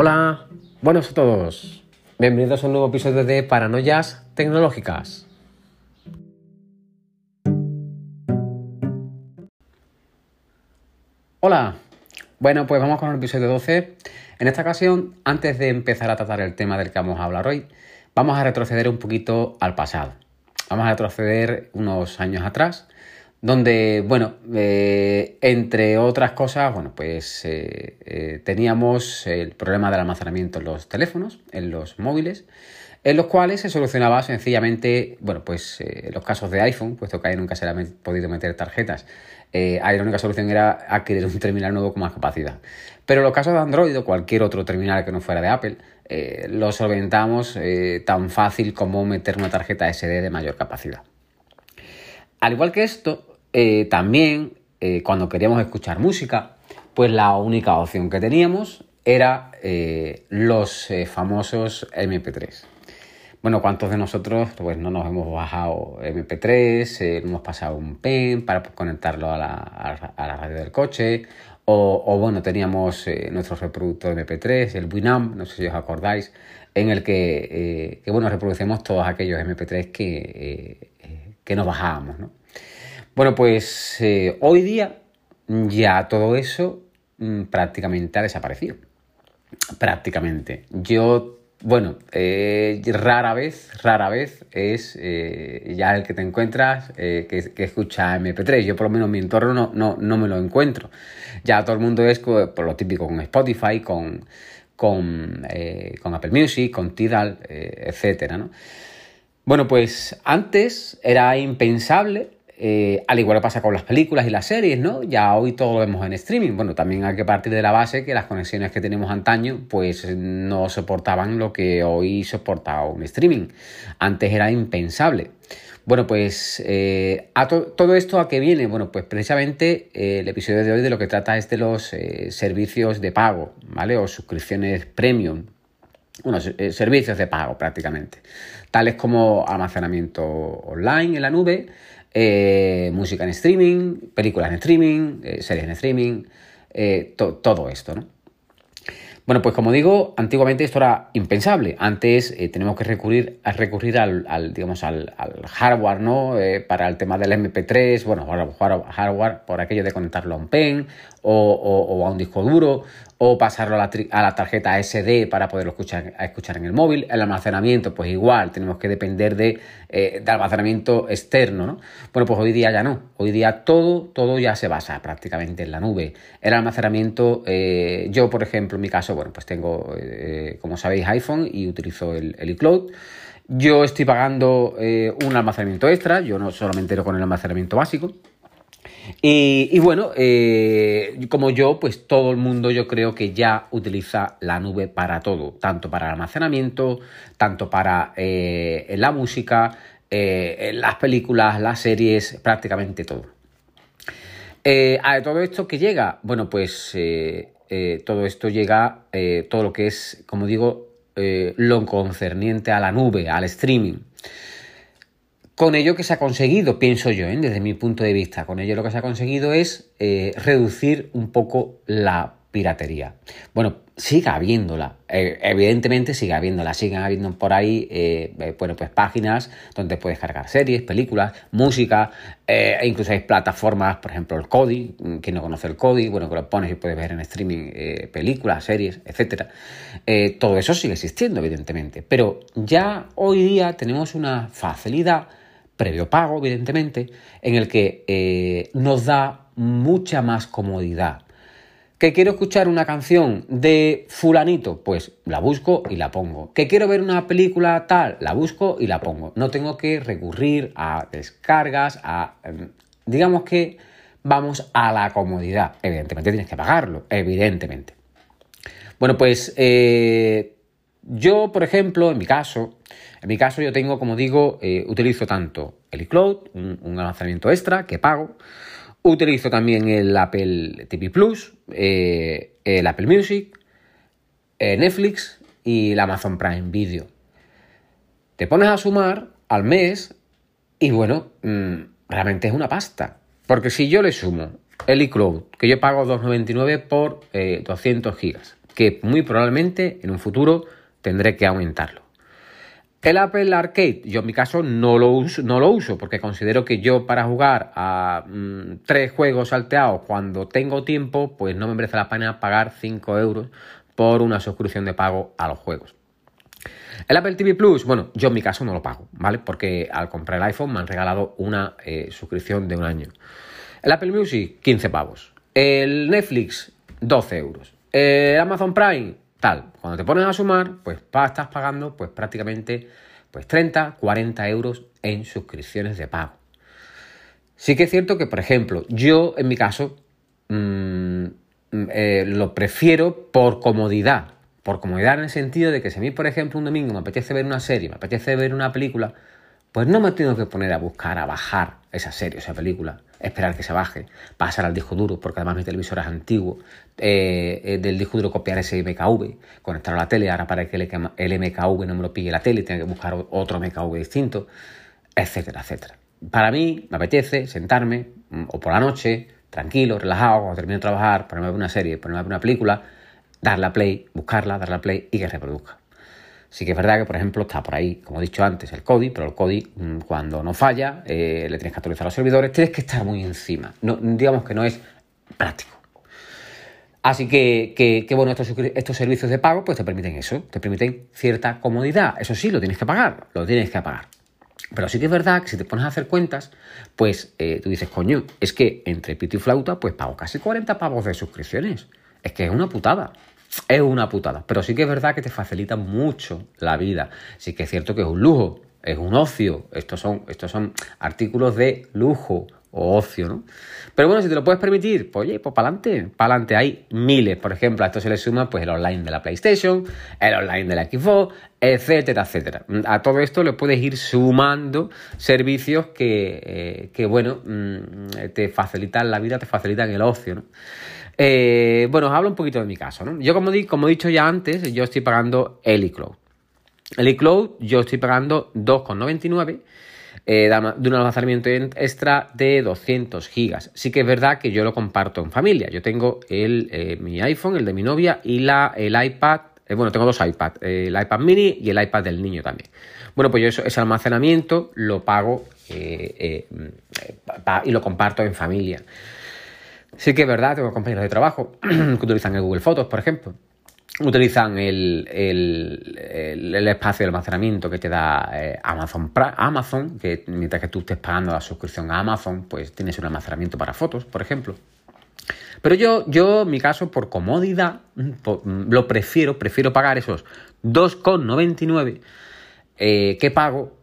Hola, buenos a todos. Bienvenidos a un nuevo episodio de Paranoias Tecnológicas. Hola, bueno, pues vamos con el episodio 12. En esta ocasión, antes de empezar a tratar el tema del que vamos a hablar hoy, vamos a retroceder un poquito al pasado. Vamos a retroceder unos años atrás donde, bueno, eh, entre otras cosas, bueno, pues eh, eh, teníamos el problema del almacenamiento en los teléfonos, en los móviles, en los cuales se solucionaba sencillamente, bueno, pues en los casos de iPhone, puesto que ahí nunca se le han podido meter tarjetas, ahí la única solución era adquirir un terminal nuevo con más capacidad. Pero en los casos de Android o cualquier otro terminal que no fuera de Apple, lo solventamos tan fácil como meter una tarjeta SD de mayor capacidad. Al igual que esto, eh, también eh, cuando queríamos escuchar música, pues la única opción que teníamos era eh, los famosos MP3. Bueno, ¿cuántos de nosotros pues, no nos hemos bajado MP3, hemos pasado un pen para conectarlo a la, radio del coche? O, bueno, teníamos nuestro reproductor MP3, el Winamp, no sé si os acordáis, en el que, bueno, reproducimos todos aquellos MP3 que, que nos bajábamos, ¿no? Bueno, pues eh, hoy día ya todo eso mm, prácticamente ha desaparecido. Prácticamente. Yo, bueno, eh, rara vez, rara vez es eh, ya el que te encuentras que, escucha MP3. Yo por lo menos en mi entorno no, no, me lo encuentro. Ya todo el mundo es por lo típico con Spotify, con, con, con Apple Music, con Tidal, etcétera, ¿no? Bueno, pues antes era impensable eh, al igual que pasa con las películas y las series, ¿no? Ya hoy todo lo vemos en streaming. Bueno, también hay que partir de la base que las conexiones que tenemos antaño, pues no soportaban lo que hoy soporta un streaming. Antes era impensable. Bueno, pues eh, a todo esto a qué viene? Bueno, pues precisamente eh, el episodio de hoy de lo que trata es de los servicios de pago, ¿vale? O suscripciones premium. Bueno, servicios de pago prácticamente. Tales como almacenamiento online en la nube, eh, música en streaming, películas en streaming, eh, series en streaming, eh, todo esto, ¿no? Bueno, pues como digo, antiguamente esto era impensable. Antes tenemos que recurrir, a recurrir al, digamos, al, hardware, ¿no? para el tema del MP3, bueno, hardware por aquello de conectarlo a un pen o a un disco duro o pasarlo a la, tarjeta SD para poderlo escuchar, en el móvil. El almacenamiento, pues igual, tenemos que depender de, eh, almacenamiento externo, ¿no? Bueno, pues hoy día ya no. Hoy día todo, todo ya se basa prácticamente en la nube. El almacenamiento, eh, yo, por ejemplo, en mi caso, bueno, pues tengo, eh, como sabéis, iPhone y utilizo el, el iCloud. Yo estoy pagando un almacenamiento extra, yo no solamente con el almacenamiento básico. Y, bueno, eh, como yo, pues todo el mundo yo creo que ya utiliza la nube para todo, tanto para el almacenamiento, tanto para eh, la música, eh, las películas, las series, prácticamente todo. a todo esto que llega, bueno, pues todo esto llega, todo lo que es, como digo, lo concerniente a la nube, al streaming. Con ello que se ha conseguido, pienso yo, ¿eh? desde mi punto de vista, con ello lo que se ha conseguido es eh, reducir un poco la piratería. Bueno, siga habiéndola, eh, evidentemente sigue habiéndola, siguen habiendo por ahí, bueno, pues páginas donde puedes cargar series, películas, música, e incluso hay plataformas, por ejemplo el Kodi, quien no conoce el Kodi, bueno, que lo pones y puedes ver en streaming películas, series, etcétera. todo eso sigue existiendo, evidentemente, pero ya hoy día tenemos una facilidad previo pago, evidentemente, en el que eh, nos da mucha más comodidad. ¿Que quiero escuchar una canción de fulanito? Pues la busco y la pongo. ¿Que quiero ver una película tal? La busco y la pongo. No tengo que recurrir a descargas, a... Em, digamos que vamos a la comodidad. Evidentemente tienes que pagarlo, evidentemente. Bueno, pues eh, yo, por ejemplo, en mi caso, en mi caso yo tengo, como digo, eh, utilizo tanto el iCloud, un, almacenamiento extra que pago, utilizo también el Apple TV Plus, eh, el Apple Music, eh, Netflix y el Amazon Prime Video. Te pones a sumar al mes y bueno, mm, realmente es una pasta. Porque si yo le sumo el iCloud, que yo pago 2,99 por 200 gigas, que muy probablemente en un futuro tendré que aumentarlo. El Apple Arcade, yo en mi caso no lo uso, no lo uso porque considero que yo para jugar a mm, tres juegos salteados cuando tengo tiempo, pues no me merece la pena pagar 5 euros por una suscripción de pago a los juegos. El Apple TV Plus, bueno, yo en mi caso no lo pago, ¿vale? Porque al comprar el iPhone me han regalado una eh, suscripción de un año. El Apple Music, 15 pavos. El Netflix, 12 euros. El Amazon Prime, tal. Cuando te pones a sumar, pues estás pagando pues prácticamente pues 30, 40 euros en suscripciones de pago. Sí que es cierto que, por ejemplo, yo en mi caso mm, eh, lo prefiero por comodidad. Por comodidad en el sentido de que si a mí, por ejemplo, un domingo me apetece ver una serie, me apetece ver una película, pues no me tengo que poner a buscar, a bajar esa serie, esa película, esperar que se baje, pasar al disco duro, porque además mi televisor es antiguo, eh, eh, del disco duro copiar ese MKV, conectar a la tele, ahora para que el, MKV no me lo pille la tele, tengo que buscar otro MKV distinto, etcétera, etcétera. Para mí me apetece sentarme, mm, o por la noche, tranquilo, relajado, cuando termino de trabajar, ponerme a ver una serie, ponerme a ver una película, darle a play, buscarla, darle a play y que reproduzca. Sí que es verdad que, por ejemplo, está por ahí, como he dicho antes, el CODI, pero el CODI, mm, cuando no falla, eh, le tienes que actualizar los servidores, tienes que estar muy encima. No, digamos que no es práctico. Así que, que, bueno, estos, estos, servicios de pago pues te permiten eso, te permiten cierta comodidad. Eso sí, lo tienes que pagar, lo tienes que pagar. Pero sí que es verdad que si te pones a hacer cuentas, pues eh, tú dices, coño, es que entre pito y flauta, pues pago casi 40 pavos de suscripciones. Es que es una putada. Es una putada. Pero sí que es verdad que te facilita mucho la vida. Sí que es cierto que es un lujo, es un ocio. Estos son, estos son artículos de lujo o ocio, ¿no? Pero bueno, si te lo puedes permitir, pues oye, pues para adelante, para adelante. Hay miles, por ejemplo, a esto se le suma pues el online de la PlayStation, el online de la Xbox, etcétera, etcétera. A todo esto le puedes ir sumando servicios que, eh, bueno, mm, te facilitan la vida, te facilitan el ocio, ¿no? Eh, bueno, os hablo un poquito de mi caso, ¿no? Yo, como, como he dicho ya antes, yo estoy pagando el iCloud. El iCloud yo estoy pagando 2,99 eh, de un almacenamiento extra de 200 gigas. Sí que es verdad que yo lo comparto en familia. Yo tengo el, eh, mi iPhone, el de mi novia y la, el iPad. Eh, bueno, tengo dos iPads, el iPad mini y el iPad del niño también. Bueno, pues yo ese almacenamiento lo pago y lo comparto en familia. Sí que es verdad, tengo compañeros de trabajo que utilizan el Google Fotos, por ejemplo utilizan el, espacio de almacenamiento que te da eh, Amazon, Amazon, que mientras que tú estés pagando la suscripción a Amazon, pues tienes un almacenamiento para fotos, por ejemplo. Pero yo, yo en mi caso, por comodidad, lo prefiero, prefiero pagar esos 2,99 eh, que pago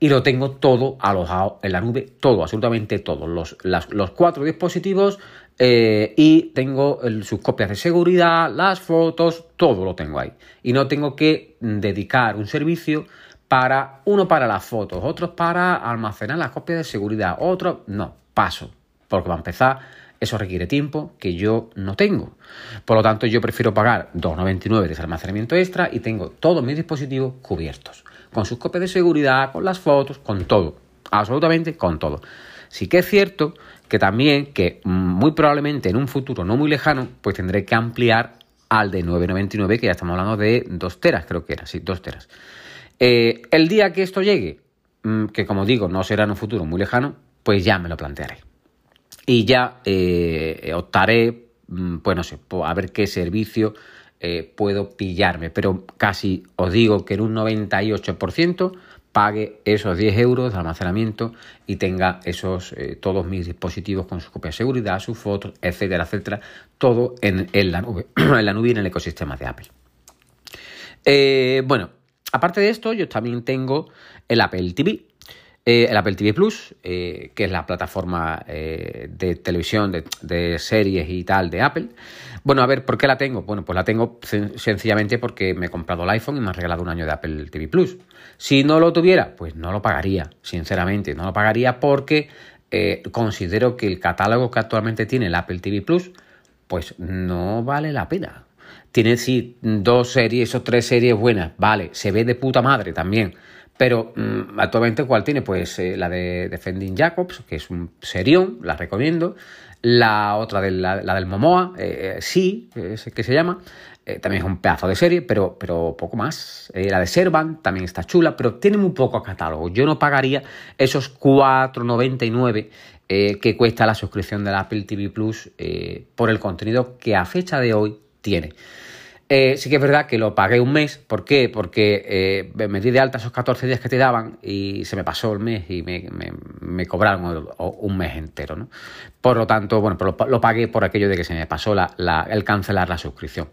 y lo tengo todo alojado en la nube, todo, absolutamente todo. Los, los cuatro dispositivos eh, y tengo sus copias de seguridad, las fotos, todo lo tengo ahí. Y no tengo que dedicar un servicio para uno para las fotos, otros para almacenar las copias de seguridad, otro no, paso. Porque va a empezar, eso requiere tiempo que yo no tengo. Por lo tanto, yo prefiero pagar 2,99 de almacenamiento extra y tengo todos mis dispositivos cubiertos. Con sus copias de seguridad, con las fotos, con todo. Absolutamente con todo. Sí que es cierto que también, que muy probablemente en un futuro no muy lejano, pues tendré que ampliar al de 9,99, que ya estamos hablando de 2 teras, creo que era, sí, 2 teras. Eh, el día que esto llegue, mm, que como digo, no será en un futuro muy lejano, pues ya me lo plantearé. Y ya eh, optaré, mm, pues no sé, a ver qué servicio eh, puedo pillarme. Pero casi os digo que en un 98% pague esos 10 euros de almacenamiento y tenga esos eh, todos mis dispositivos con su copia de seguridad, sus fotos, etcétera, etcétera, todo en, la nube, en la nube y en el ecosistema de Apple. Eh, bueno, aparte de esto, yo también tengo el Apple TV. Eh, el Apple TV Plus, que es la plataforma de televisión, de, series y tal de Apple. Bueno, a ver, ¿por qué la tengo? Bueno, pues la tengo sencillamente porque me he comprado el iPhone y me han regalado un año de Apple TV Plus. Si no lo tuviera, pues no lo pagaría, sinceramente, no lo pagaría porque eh, considero que el catálogo que actualmente tiene el Apple TV Plus, pues no vale la pena. Tiene sí dos series o tres series buenas, vale, se ve de puta madre también. Pero mm, actualmente, ¿cuál tiene? Pues eh, la de Defending Jacobs, que es un serión, la recomiendo. La otra, de la, del Momoa, eh, sí, es que se llama. también es un pedazo de serie, pero, pero poco más. la de Servan también está chula, pero tiene muy poco catálogo. Yo no pagaría esos 4,99 que cuesta la suscripción del Apple TV Plus por el contenido que a fecha de hoy tiene. Eh, sí que es verdad que lo pagué un mes. ¿Por qué? Porque eh, me di de alta esos 14 días que te daban y se me pasó el mes y me, cobraron un mes entero. ¿no? Por lo tanto, bueno, pues lo, pagué por aquello de que se me pasó el cancelar la suscripción.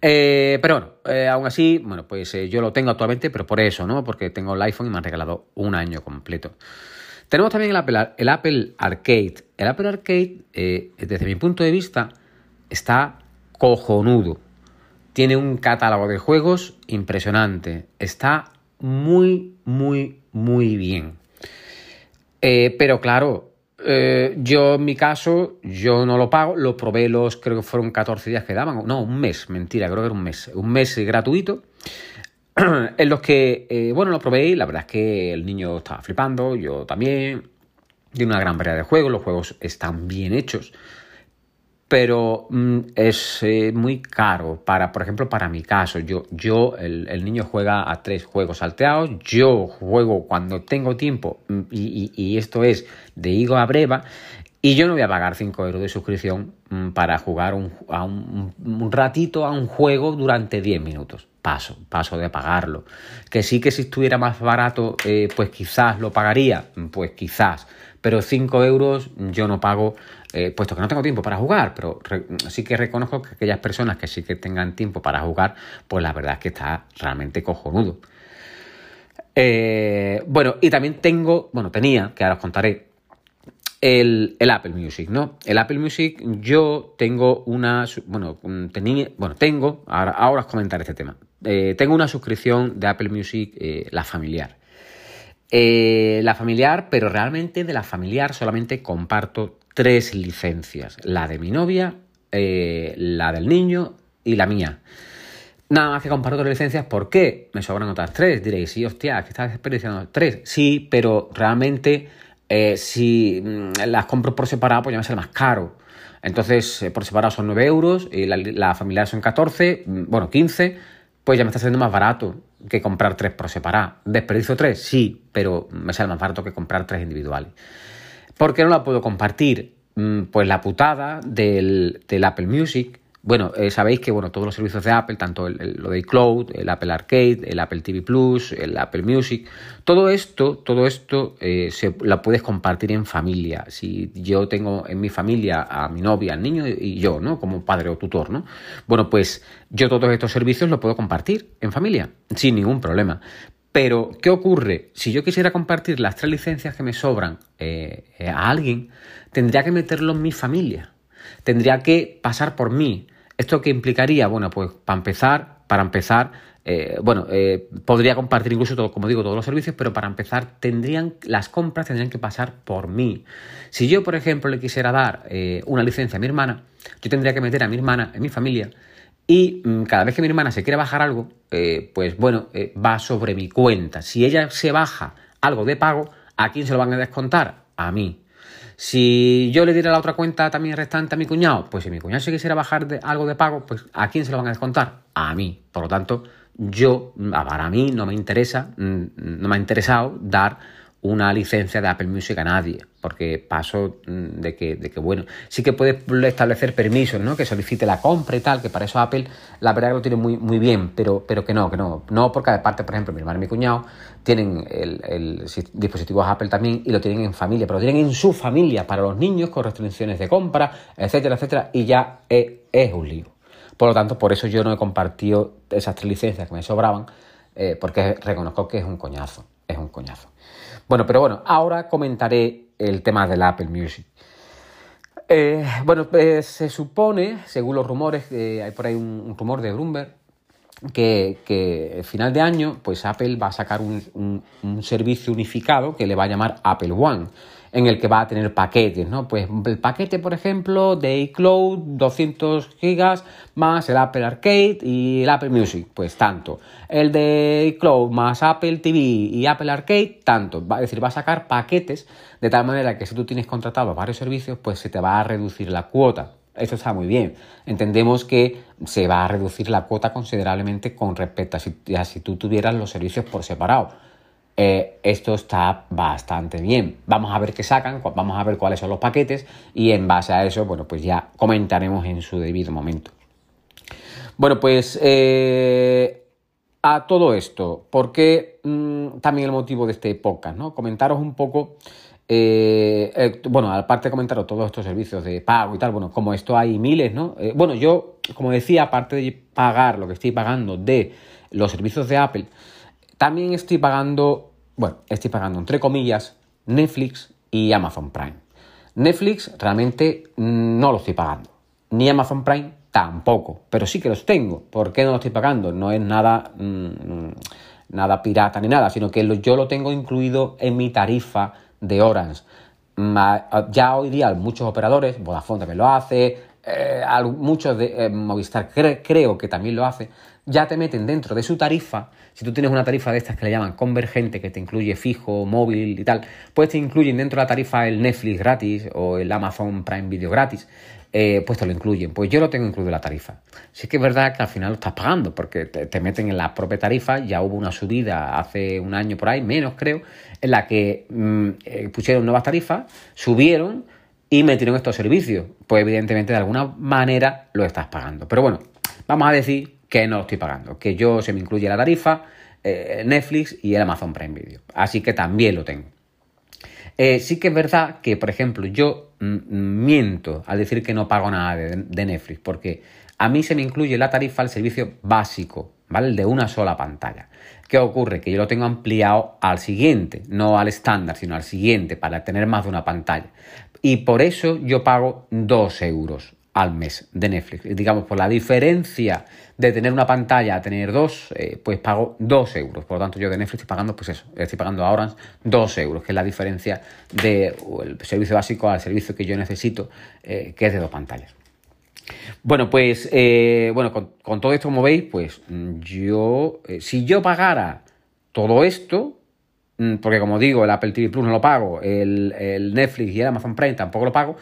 Eh, pero bueno, aún así, bueno, pues yo lo tengo actualmente, pero por eso, ¿no? Porque tengo el iPhone y me han regalado un año completo. Tenemos también el Apple Arcade. El Apple Arcade, desde mi punto de vista, está cojonudo. Tiene un catálogo de juegos impresionante. Está muy, muy, muy bien. Eh, pero claro, eh, yo en mi caso, yo no lo pago, lo probé los, creo que fueron 14 días que daban, no, un mes, mentira, creo que era un mes, un mes gratuito, en los que, eh, bueno, lo probé y la verdad es que el niño estaba flipando, yo también, tiene una gran variedad de juegos, los juegos están bien hechos, pero mm, es eh, muy caro para, por ejemplo, para mi caso. Yo, yo el, niño juega a tres juegos salteados, yo juego cuando tengo tiempo mm, y, esto es de higo a breva y yo no voy a pagar 5 euros de suscripción mm, para jugar un, a un, ratito a un juego durante 10 minutos. Paso, paso de pagarlo. Que sí que si estuviera más barato, eh, pues quizás lo pagaría, pues quizás. Pero 5 euros yo no pago eh, puesto que no tengo tiempo para jugar, pero sí que reconozco que aquellas personas que sí que tengan tiempo para jugar, pues la verdad es que está realmente cojonudo. Eh, bueno, y también tengo, bueno, tenía, que ahora os contaré, el, Apple Music, ¿no? El Apple Music, yo tengo una, bueno, tenía, bueno, tengo, ahora, ahora os comentaré este tema. Eh, tengo una suscripción de Apple Music, la familiar. la familiar, pero realmente de la familiar solamente comparto tres licencias, la de mi novia, eh, la del niño y la mía. Nada más que comparto tres licencias, ¿por qué? Me sobran otras tres. Diréis, sí, hostia, que estás desperdiciando tres. Sí, pero realmente eh, si mm, las compro por separado, pues ya me sale más caro. Entonces, eh, por separado son 9 euros y la, la, familiar son 14, mm, bueno, 15, pues ya me está saliendo más barato que comprar tres por separado. ¿Desperdicio tres? Sí, pero me sale más barato que comprar tres individuales. ¿Por qué no la puedo compartir? Mm, pues la putada del, Apple Music. Bueno, eh, sabéis que bueno, todos los servicios de Apple, tanto lo de iCloud, el Apple Arcade, el Apple TV Plus, el Apple Music, todo esto, todo esto eh, se, la puedes compartir en familia. Si yo tengo en mi familia a mi novia, al niño y yo, ¿no? Como padre o tutor, ¿no? Bueno, pues yo todos estos servicios los puedo compartir en familia, sin ningún problema. Pero, ¿qué ocurre? Si yo quisiera compartir las tres licencias que me sobran eh, eh, a alguien, tendría que meterlo en mi familia. Tendría que pasar por mí. ¿Esto qué implicaría? Bueno, pues para empezar, para empezar, eh, bueno, podría compartir incluso todo, como digo, todos los servicios, pero para empezar, tendrían, las compras tendrían que pasar por mí. Si yo, por ejemplo, le quisiera dar una licencia a mi hermana, yo tendría que meter a mi hermana en mi familia y mm, cada vez que mi hermana se quiere bajar algo, eh, pues bueno, eh, va sobre mi cuenta. Si ella se baja algo de pago, ¿a quién se lo van a descontar? A mí. Si yo le diera la otra cuenta también restante a mi cuñado, pues si mi cuñado se quisiera bajar de, algo de pago, pues ¿a quién se lo van a descontar? A mí. Por lo tanto, yo, mm, para mí no me interesa, mm, no me ha interesado dar una licencia de Apple Music a nadie, porque paso mm, de que, de que, bueno, sí que puedes establecer permisos, ¿no? Que solicite la compra y tal, que para eso Apple, la verdad que lo tiene muy, muy bien, pero, pero que no, que no. No porque aparte, por ejemplo, mi hermano y mi cuñado tienen el, el dispositivos Apple también y lo tienen en familia, pero lo tienen en su familia para los niños con restricciones de compra, etcétera, etcétera, y ya es, es un lío. Por lo tanto, por eso yo no he compartido esas tres licencias que me sobraban, eh, porque reconozco que es un coñazo, es un coñazo. Bueno, pero bueno, ahora comentaré el tema del Apple Music. Eh, bueno, pues se supone, según los rumores, hay por ahí un, rumor de Bloomberg, que, que el final de año, pues Apple va a sacar un, servicio unificado que le va a llamar Apple One. En el que va a tener paquetes, ¿no? Pues el paquete, por ejemplo, de iCloud, 200 gigas, más el Apple Arcade y el Apple Music, pues tanto. El de iCloud más Apple TV y Apple Arcade, tanto. Va, es decir, va a sacar paquetes de tal manera que si tú tienes contratado varios servicios, pues se te va a reducir la cuota. Eso está muy bien. Entendemos que se va a reducir la cuota considerablemente con respecto a si, a si tú tuvieras los servicios por separado eh, esto está bastante bien. Vamos a ver qué sacan, vamos a ver cuáles son los paquetes y en base a eso, bueno, pues ya comentaremos en su debido momento. Bueno, pues eh, a todo esto, porque mm, también el motivo de este podcast, ¿no? Comentaros un poco, eh, bueno, aparte de comentaros todos estos servicios de pago y tal, bueno, como esto hay miles, ¿no? bueno, yo, como decía, aparte de pagar lo que estoy pagando de los servicios de Apple, también estoy pagando, bueno, estoy pagando entre comillas Netflix y Amazon Prime. Netflix realmente no lo estoy pagando, ni Amazon Prime tampoco, pero sí que los tengo. ¿Por qué no lo estoy pagando? No es nada, mm, nada pirata ni nada, sino que yo lo tengo incluido en mi tarifa de Orange. Ya hoy día muchos operadores, Vodafone también lo hace, eh, muchos de eh, Movistar creo que también lo hace, ya te meten dentro de su tarifa. Si tú tienes una tarifa de estas que le llaman convergente, que te incluye fijo, móvil y tal, pues te incluyen dentro de la tarifa el Netflix gratis o el Amazon Prime Video gratis. Eh, pues te lo incluyen. Pues yo lo tengo incluido en la tarifa. Sí que es verdad que al final lo estás pagando, porque te, meten en la propia tarifa. Ya hubo una subida hace un año por ahí, menos creo, en la que mm, eh, pusieron nuevas tarifas, subieron y metieron estos servicios. Pues evidentemente de alguna manera lo estás pagando. Pero bueno, vamos a decir que no lo estoy pagando, que yo se me incluye la tarifa, eh, Netflix y el Amazon Prime Video. Así que también lo tengo. Eh, sí que es verdad que, por ejemplo, yo miento al decir que no pago nada de, Netflix, porque a mí se me incluye la tarifa el servicio básico, ¿vale? De una sola pantalla. ¿Qué ocurre? Que yo lo tengo ampliado al siguiente, no al estándar, sino al siguiente, para tener más de una pantalla. Y por eso yo pago 2 euros al mes de Netflix. Digamos, por la diferencia de tener una pantalla a tener dos, eh, pues pago dos euros. Por lo tanto, yo de Netflix estoy pagando, pues eso, estoy pagando ahora dos euros, que es la diferencia del servicio básico al servicio que yo necesito, eh, que es de dos pantallas. Bueno, pues, eh, bueno, con, todo esto, como veis, pues yo, si yo pagara todo esto, mm, porque como digo, el Apple TV Plus no lo pago, el, el Netflix y el Amazon Prime tampoco lo pago,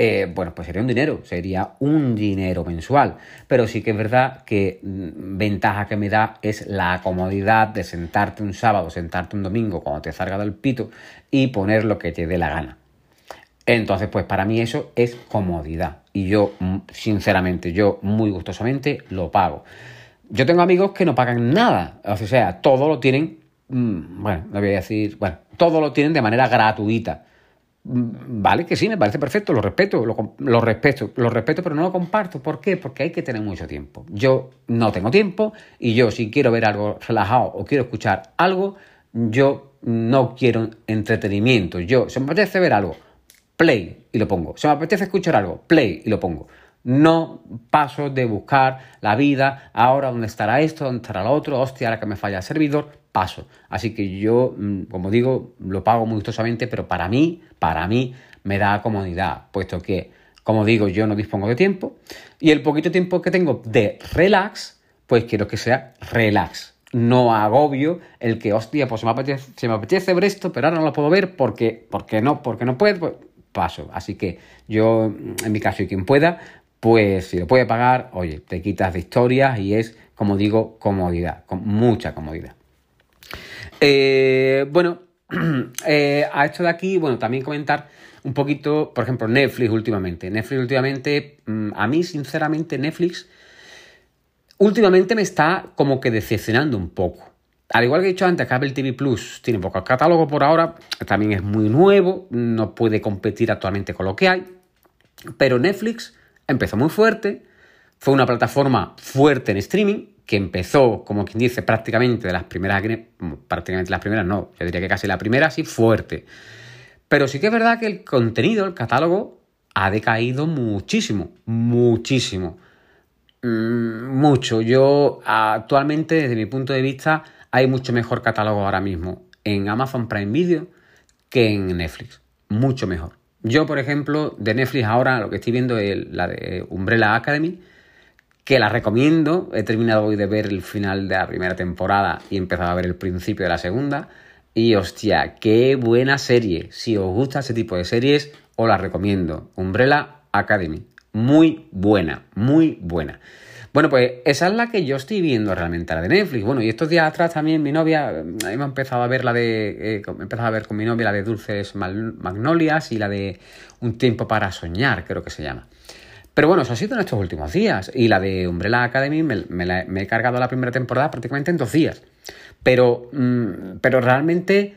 eh, bueno, pues sería un dinero, sería un dinero mensual. Pero sí que es verdad que mm, ventaja que me da es la comodidad de sentarte un sábado, sentarte un domingo cuando te salga del pito y poner lo que te dé la gana. Entonces, pues para mí eso es comodidad. Y yo, mm, sinceramente, yo muy gustosamente lo pago. Yo tengo amigos que no pagan nada. O sea, todo lo tienen, mm, bueno, no voy a decir, bueno, todo lo tienen de manera gratuita. Mm, vale, que sí, me parece perfecto, lo respeto, lo, respeto, lo respeto, pero no lo comparto. ¿Por qué? Porque hay que tener mucho tiempo. Yo no tengo tiempo y yo si quiero ver algo relajado o quiero escuchar algo, yo no quiero entretenimiento. Yo, se me apetece ver algo, play y lo pongo. Se me apetece escuchar algo, play y lo pongo. No paso de buscar la vida, ahora dónde estará esto, dónde estará lo otro, hostia, ahora que me falla el servidor paso. Así que yo, mm, como digo, lo pago muy gustosamente, pero para mí, para mí, me da comodidad, puesto que, como digo, yo no dispongo de tiempo y el poquito tiempo que tengo de relax, pues quiero que sea relax. No agobio el que, hostia, pues se me apetece, se me apetece ver esto, pero ahora no lo puedo ver porque, porque no, porque no puedo, pues paso. Así que yo, en mi caso, y quien pueda, pues si lo puede pagar, oye, te quitas de historias y es, como digo, comodidad, con mucha comodidad. Eh, bueno, eh, a esto de aquí, bueno, también comentar un poquito, por ejemplo, Netflix últimamente. Netflix últimamente, mm, a mí sinceramente Netflix últimamente me está como que decepcionando un poco. Al igual que he dicho antes, que TV Plus tiene poco catálogo por ahora, también es muy nuevo, no puede competir actualmente con lo que hay, pero Netflix empezó muy fuerte, fue una plataforma fuerte en streaming, que empezó, como quien dice, prácticamente de las primeras, prácticamente las primeras no, yo diría que casi la primera, sí, fuerte. Pero sí que es verdad que el contenido, el catálogo, ha decaído muchísimo, muchísimo. Mm, mucho. Yo actualmente, desde mi punto de vista, hay mucho mejor catálogo ahora mismo en Amazon Prime Video que en Netflix. mucho mejor. Yo, por ejemplo, de Netflix ahora lo que estoy viendo es la de Umbrella Academy, que la recomiendo. He terminado hoy de ver el final de la primera temporada y he empezado a ver el principio de la segunda. Y hostia, qué buena serie. Si os gusta ese tipo de series, os la recomiendo. Umbrella Academy. Muy buena, muy buena. Bueno, pues esa es la que yo estoy viendo realmente, la de Netflix. Bueno, y estos días atrás también mi novia, eh, hemos empezado a ver la de, eh, empezado a ver con mi novia la de Dulces Magnolias y la de Un tiempo para soñar, creo que se llama. Pero bueno, eso ha sido en estos últimos días. Y la de Umbrella Academy me, me he cargado la primera temporada prácticamente en dos días. Pero, mm, pero realmente,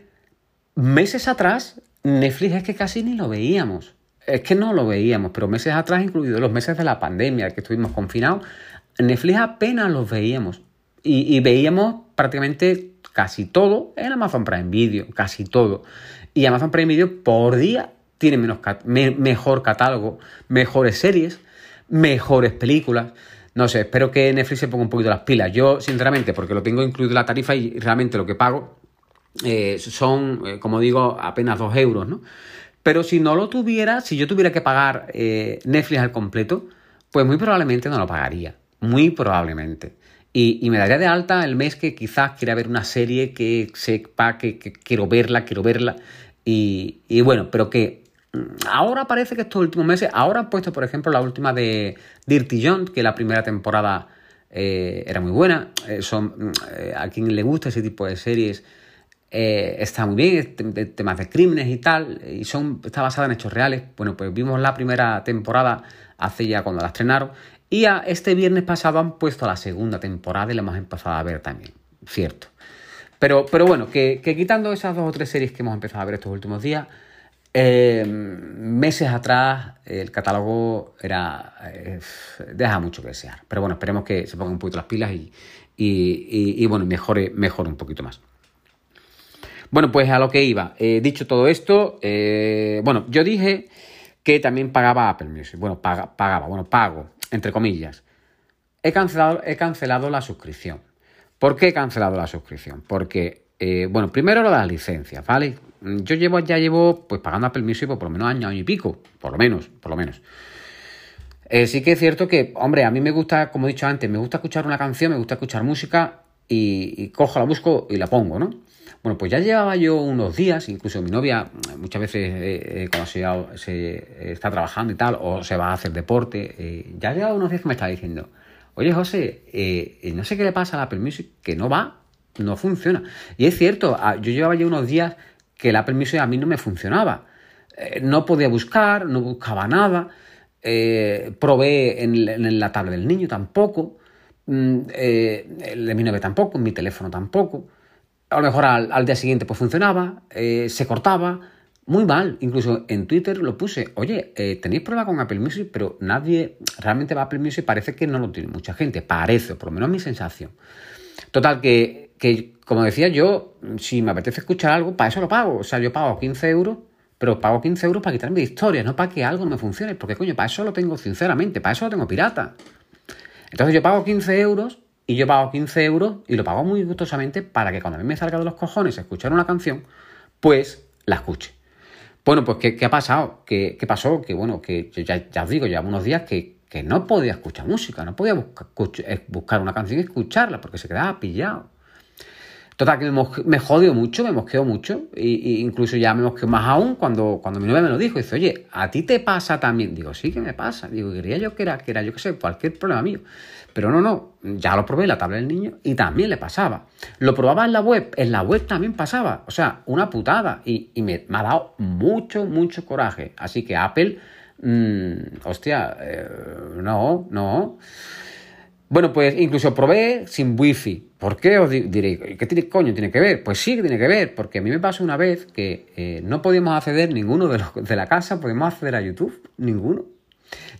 meses atrás, Netflix es que casi ni lo veíamos. Es que no lo veíamos, pero meses atrás, incluidos los meses de la pandemia, que estuvimos confinados, Netflix apenas los veíamos. Y, veíamos prácticamente casi todo en Amazon Prime Video, casi todo. Y Amazon Prime Video por día tiene menos mejor catálogo, mejores series, mejores películas. No sé, espero que Netflix se ponga un poquito las pilas. Yo, sinceramente, porque lo tengo incluido en la tarifa y realmente lo que pago eh, son, eh, como digo, apenas 2 euros, ¿no? Pero si no lo tuviera, si yo tuviera que pagar eh, Netflix al completo, pues muy probablemente no lo pagaría. Muy probablemente. Y, me daría de alta el mes que quizás quiera ver una serie que sepa que, quiero verla, quiero verla. Y, y bueno, pero que Ahora parece que estos últimos meses, ahora han puesto, por ejemplo, la última de Dirty John, que la primera temporada eh, era muy buena. Eh, son, eh, a quien le gusta ese tipo de series está muy bien, temas de crímenes y tal, y son, está basada en hechos reales. Bueno, pues vimos la primera temporada hace ya cuando la estrenaron, y a este viernes pasado han puesto la segunda temporada y la hemos empezado a ver también, cierto. Pero, pero bueno, que, que quitando esas dos o tres series que hemos empezado a ver estos últimos días, eh, meses atrás el catálogo era eh, deja mucho que desear. Pero bueno, esperemos que se pongan un poquito las pilas y, y, bueno, mejore, mejore un poquito más. Bueno, pues a lo que iba. Eh, dicho todo esto, bueno, yo dije que también pagaba Apple Music. Bueno, pagaba, bueno, pago, entre comillas. He cancelado, he cancelado la suscripción. ¿Por qué he cancelado la suscripción? Porque, bueno, primero lo de las licencias, ¿vale? Yo llevo, ya llevo pues pagando Apple Music por, por lo menos año, año y pico, por lo menos, por lo menos. Eh, sí que es cierto que, hombre, a mí me gusta, como he dicho antes, me gusta escuchar una canción, me gusta escuchar música y, cojo, la busco y la pongo, ¿no? Bueno, pues ya llevaba yo unos días, incluso mi novia muchas veces eh, eh, cuando se, está trabajando y tal, o se va a hacer deporte, ya llevaba unos días que me estaba diciendo, oye José, no sé qué le pasa a Apple Music, que no va, no funciona. Y es cierto, ah, yo llevaba ya unos días que el Apple Music a mí no me funcionaba. Eh, no podía buscar, no buscaba nada. Eh, probé en, la tablet del niño tampoco. Mm, eh, el de mi novia tampoco, mi teléfono tampoco. A lo mejor al, día siguiente pues funcionaba, se cortaba, muy mal. Incluso en Twitter lo puse, oye, tenéis prueba con Apple Music, pero nadie realmente va a Apple Music, parece que no lo tiene mucha gente, parece, por lo menos mi sensación. Total, que, que como decía yo, si me apetece escuchar algo, para eso lo pago. O sea, yo pago 15 euros, pero pago 15 euros para quitarme de historia, no para que algo no me funcione. Porque, coño, para eso lo tengo, sinceramente, para eso lo tengo pirata. Entonces yo pago 15 euros y yo pago 15 euros y lo pago muy gustosamente para que cuando a mí me salga de los cojones escuchar una canción, pues la escuche. Bueno, pues ¿qué, ha pasado? ¿Qué, pasó? Que bueno, que ya, ya os digo, llevo unos días que, no podía escuchar música, no podía buscar, buscar una canción y escucharla porque se quedaba pillado. Total, que me, me jodió mucho, me mosqueó mucho, e, incluso ya me mosqueó más aún cuando, cuando mi novia me lo dijo. Dice, oye, ¿a ti te pasa también? Digo, sí que me pasa. Digo, quería yo que era, que era yo qué sé, cualquier problema mío. Pero no, no, ya lo probé en la tabla del niño y también le pasaba. Lo probaba en la web, en la web también pasaba. O sea, una putada. Y, me, ha dado mucho, mucho coraje. Así que Apple, mmm, hostia, eh, no, no. Bueno, pues incluso probé sin wifi. ¿Por qué? Os diré, ¿qué tiene, coño tiene que ver? Pues sí que tiene que ver, porque a mí me pasó una vez que eh, no podíamos acceder ninguno de, los, de la casa, podíamos acceder a YouTube, ninguno.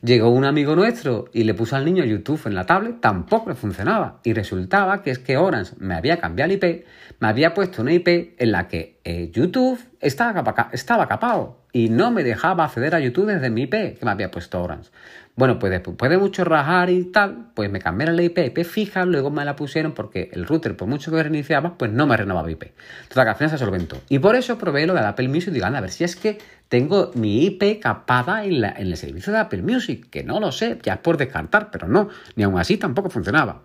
Llegó un amigo nuestro y le puso al niño YouTube en la tablet, tampoco le funcionaba. Y resultaba que es que Orange me había cambiado el IP, me había puesto una IP en la que eh, YouTube estaba, capado y no me dejaba acceder a YouTube desde mi IP que me había puesto Orange. Bueno, pues después de mucho rajar y tal, pues me cambiaron la IP, IP fija, luego me la pusieron porque el router, por mucho que reiniciaba, pues no me renovaba IP. Entonces, que al final se solventó. Y por eso probé lo de Apple Music y digo, a ver si es que tengo mi IP capada en, el servicio de Apple Music, que no lo sé, ya es por descartar, pero no, ni aún así tampoco funcionaba.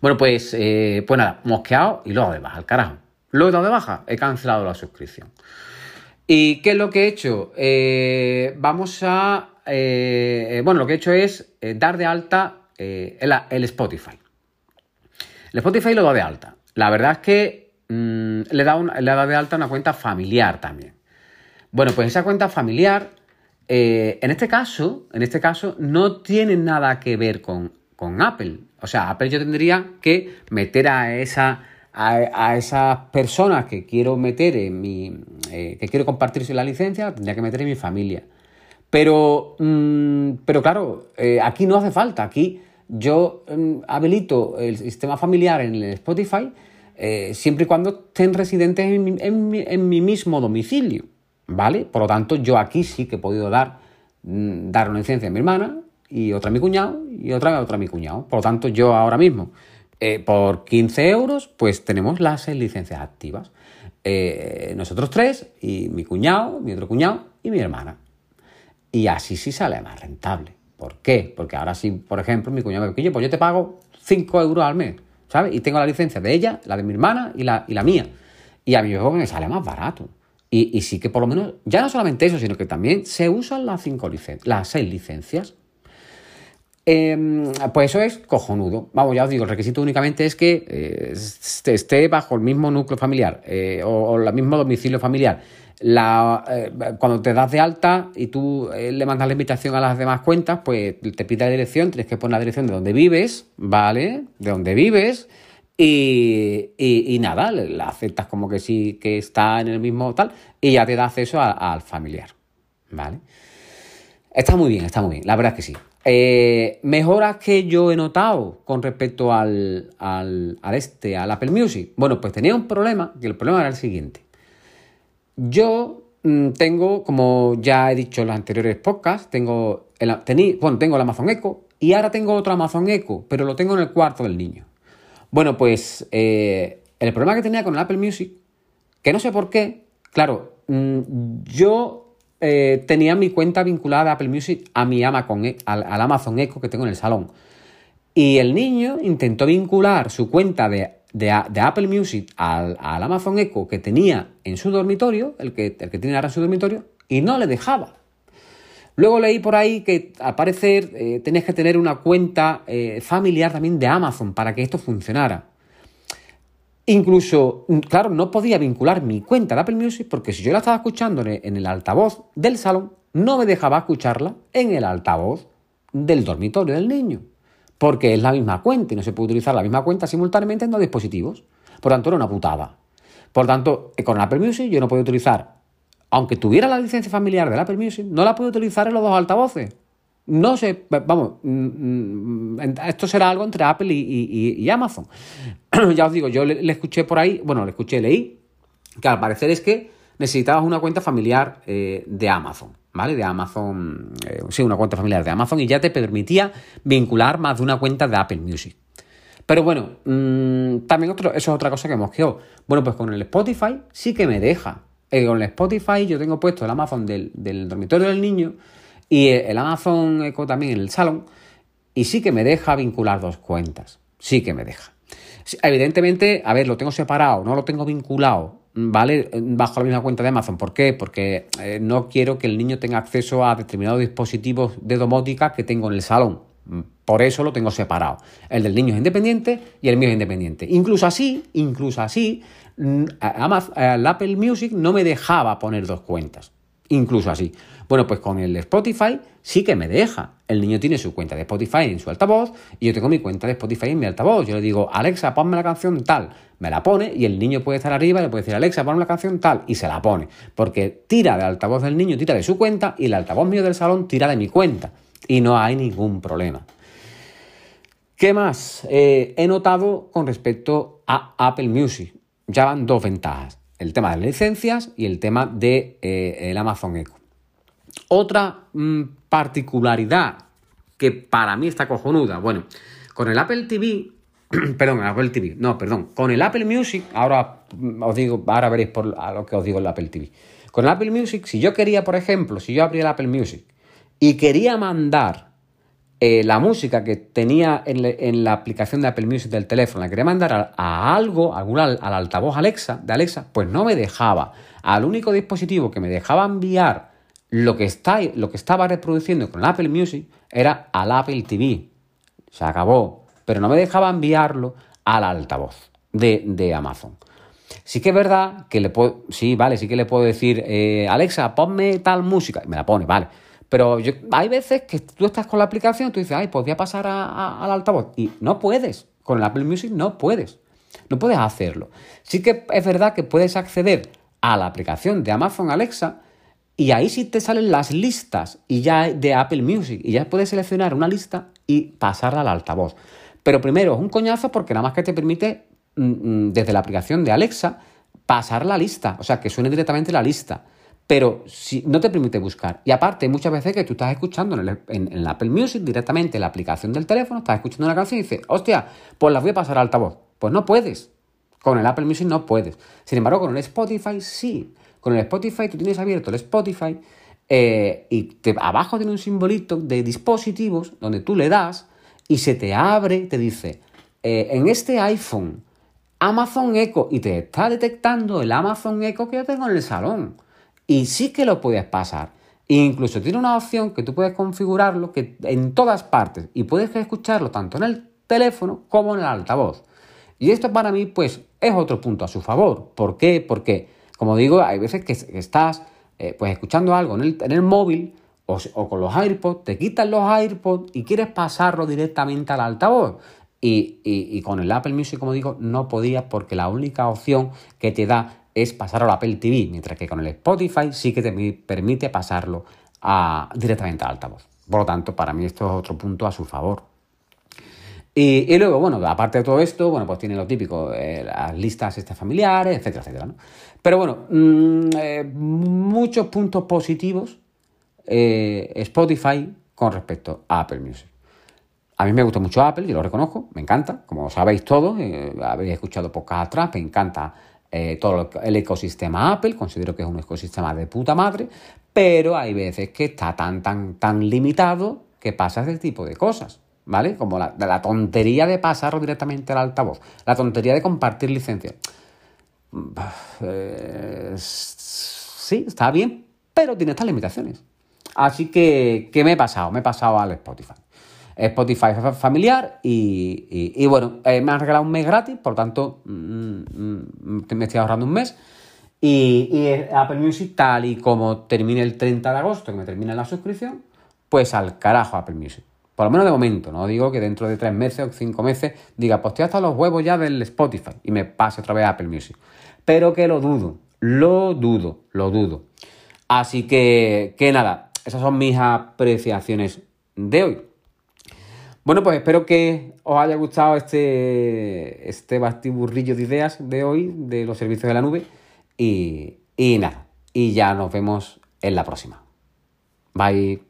Bueno, pues, eh, pues nada, mosqueado y luego de baja, al carajo. Lo he dado de baja, he cancelado la suscripción. ¿Y qué es lo que he hecho? Eh, vamos a... Eh, bueno, lo que he hecho es dar de alta el, Spotify. El Spotify lo da de alta. La verdad es que mm, le, da le da de alta una cuenta familiar también. Bueno, pues esa cuenta familiar, en este caso, en este caso, no tiene nada que ver con, con Apple. O sea, Apple yo tendría que meter a esa a, esas personas que quiero meter en mi. Eh, que quiero compartirse la licencia, tendría que meter en mi familia. Pero, mm, pero claro, eh, aquí no hace falta. Aquí yo mm, habilito el sistema familiar en el Spotify eh, siempre y cuando estén residentes en mi, en mi, mismo domicilio. ¿Vale? Por lo tanto, yo aquí sí que he podido dar, mm, dar una licencia a mi hermana y otra a mi cuñado y otra a otra a mi cuñado. Por lo tanto, yo ahora mismo, eh, por 15 euros, pues tenemos las seis licencias activas. Eh, nosotros tres y mi cuñado, mi otro cuñado y mi hermana. Y así sí sale más rentable. ¿Por qué? Porque ahora sí, por ejemplo, mi cuñado me dice, pues yo te pago 5 euros al mes, ¿sabes? Y tengo la licencia de ella, la de mi hermana y la, y la mía. Y a mí me sale más barato. Y, sí que por lo menos, ya no solamente eso, sino que también se usan las, cinco las seis licencias. Em, pues eso es cojonudo. Vamos, ya os digo, el requisito únicamente es que eh, esté bajo el mismo núcleo familiar eh, o, el mismo domicilio familiar. Eh, cuando te das de alta y tú le mandas la invitación a las demás cuentas, pues te pide la dirección, tienes que poner la dirección de donde vives, ¿vale? De donde vives. Y, nada, la aceptas como que sí, que está en el mismo tal, y ya te da acceso al familiar, ¿vale? Está muy bien, está muy bien, la verdad es que sí. Eh, mejoras que yo he notado con respecto al, al, este, al Apple Music. Bueno, pues tenía un problema, que el problema era el siguiente. Yo mm, tengo, como ya he dicho en los anteriores podcasts, tengo el, bueno, tengo el Amazon Echo y ahora tengo otro Amazon Echo, pero lo tengo en el cuarto del niño. Bueno, pues eh, el problema que tenía con el Apple Music, que no sé por qué, claro, mm, yo eh, tenía mi cuenta vinculada a Apple Music a mi Amazon, e, al, Amazon Echo que tengo en el salón. Y el niño intentó vincular su cuenta de, Apple Music al, Amazon Echo que tenía en su dormitorio, el que, el que tiene ahora en su dormitorio, y no le dejaba. Luego leí por ahí que al parecer eh, tenías que tener una cuenta eh, familiar también de Amazon para que esto funcionara. Incluso, claro, no podía vincular mi cuenta de Apple Music porque si yo la estaba escuchando en el altavoz del salón, no me dejaba escucharla en el altavoz del dormitorio del niño. Porque es la misma cuenta y no se puede utilizar la misma cuenta simultáneamente en dos dispositivos. Por tanto, era una putada. Por tanto, con Apple Music yo no podía utilizar, aunque tuviera la licencia familiar del Apple Music, no la puedo utilizar en los dos altavoces. No sé, vamos, mm, mm, esto será algo entre Apple y, Amazon. ya os digo, yo le, escuché por ahí, bueno, le escuché, leí, que al parecer es que necesitabas una cuenta familiar eh, de Amazon, ¿vale? De Amazon, eh, sí, una cuenta familiar de Amazon y ya te permitía vincular más de una cuenta de Apple Music. Pero bueno, mm, también otro, eso es otra cosa que hemos quedado. Bueno, pues con el Spotify sí que me deja. Eh, con el Spotify yo tengo puesto el Amazon del, del dormitorio del niño y el Amazon Echo también en el salón. Y sí que me deja vincular dos cuentas. Sí que me deja. Evidentemente, a ver, lo tengo separado, no lo tengo vinculado, ¿vale? Bajo la misma cuenta de Amazon. ¿Por qué? Porque eh, no quiero que el niño tenga acceso a determinados dispositivos de domótica que tengo en el salón. Por eso lo tengo separado. El del niño es independiente y el mío es independiente. Incluso así, incluso así, el Apple Music no me dejaba poner dos cuentas. Incluso así. Bueno, pues con el Spotify sí que me deja. El niño tiene su cuenta de Spotify en su altavoz y yo tengo mi cuenta de Spotify en mi altavoz. Yo le digo, Alexa, ponme la canción tal. Me la pone y el niño puede estar arriba y le puede decir, Alexa, ponme la canción tal. Y se la pone. Porque tira del altavoz del niño, tira de su cuenta y el altavoz mío del salón tira de mi cuenta. Y no hay ningún problema. ¿Qué más eh, he notado con respecto a Apple Music? Ya van dos ventajas el tema de las licencias y el tema de, eh, el Amazon Echo. Otra mm, particularidad que para mí está cojonuda, bueno, con el Apple TV, perdón, el Apple TV, no, perdón, con el Apple Music, ahora mm, os digo, ahora veréis por a lo que os digo el Apple TV. Con el Apple Music, si yo quería, por ejemplo, si yo abría el Apple Music y quería mandar eh, la música que tenía en, la aplicación de Apple Music del teléfono, la quería mandar a, algo, a al, al altavoz Alexa, de Alexa, pues no me dejaba. Al único dispositivo que me dejaba enviar lo que, está, lo que estaba reproduciendo con Apple Music era al Apple TV. Se acabó. Pero no me dejaba enviarlo al altavoz de, Amazon. Sí que es verdad que le puedo, sí, vale, sí que le puedo decir, eh, Alexa, ponme tal música, y me la pone, vale. Pero hay veces que tú estás con la aplicación y tú dices, ay, pues voy a pasar al altavoz. Y no puedes. Con el Apple Music no puedes. No puedes hacerlo. Sí que es verdad que puedes acceder a la aplicación de Amazon Alexa y ahí sí te salen las listas y ya de Apple Music y ya puedes seleccionar una lista y pasarla al altavoz. Pero primero es un coñazo porque nada más que te permite mm, mm, desde la aplicación de Alexa pasar la lista, o sea, que suene directamente la lista pero si, no te permite buscar. Y aparte, muchas veces que tú estás escuchando en el, Apple Music directamente en la aplicación del teléfono, estás escuchando una canción y dices, hostia, pues la voy a pasar al altavoz. Pues no puedes. Con el Apple Music no puedes. Sin embargo, con el Spotify sí. Con el Spotify tú tienes abierto el Spotify eh, y abajo tiene un simbolito de dispositivos donde tú le das y se te abre, te dice, eh, en este iPhone, Amazon Echo, y te está detectando el Amazon Echo que yo tengo en el salón y sí que lo puedes pasar. E incluso tiene una opción que tú puedes configurarlo que en todas partes y puedes escucharlo tanto en el teléfono como en el altavoz. Y esto para mí pues es otro punto a su favor. ¿Por qué? Porque, como digo, hay veces que estás eh, pues escuchando algo en el, en el móvil o, con los AirPods, te quitan los AirPods y quieres pasarlo directamente al altavoz. Y, y, con el Apple Music, como digo, no podía porque la única opción que te da es pasar al Apple TV, mientras que con el Spotify sí que te permite pasarlo directamente al altavoz. Por lo tanto, para mí esto es otro punto a su favor. Y, luego, bueno, aparte de todo esto, bueno, pues tiene lo típico, eh, las listas estas familiares, etcétera, etcétera. Pero bueno, mm, eh, muchos puntos positivos eh, Spotify con respecto a Apple Music. A mí me gusta mucho Apple, yo lo reconozco, me encanta, como sabéis todos, habéis escuchado podcast atrás, me encanta eh, todo el ecosistema Apple, considero que es un ecosistema de puta madre, pero hay veces que está tan, tan, tan limitado que pasa ese tipo de cosas, ¿vale? Como la, la tontería de pasarlo directamente al altavoz, la tontería de compartir licencias. Eh, sí, está bien, pero tiene estas limitaciones. Así que, ¿qué me he pasado? Me he pasado al Spotify. Spotify familiar y, bueno, eh, me han regalado un mes gratis, por tanto mm, mm, me estoy ahorrando un mes. Y, Apple Music, tal y como termine el 30 de agosto, que me termina la suscripción, pues al carajo Apple Music. Por lo menos de momento, no digo que dentro de tres meses o cinco meses diga, pues estoy hasta los huevos ya del Spotify y me pase otra vez a Apple Music. Pero que lo dudo, lo dudo, lo dudo. Así que, que nada, esas son mis apreciaciones de hoy. Bueno, pues espero que os haya gustado este, este bastiburrillo de ideas de hoy de los servicios de la nube. Y, y nada, y ya nos vemos en la próxima. Bye.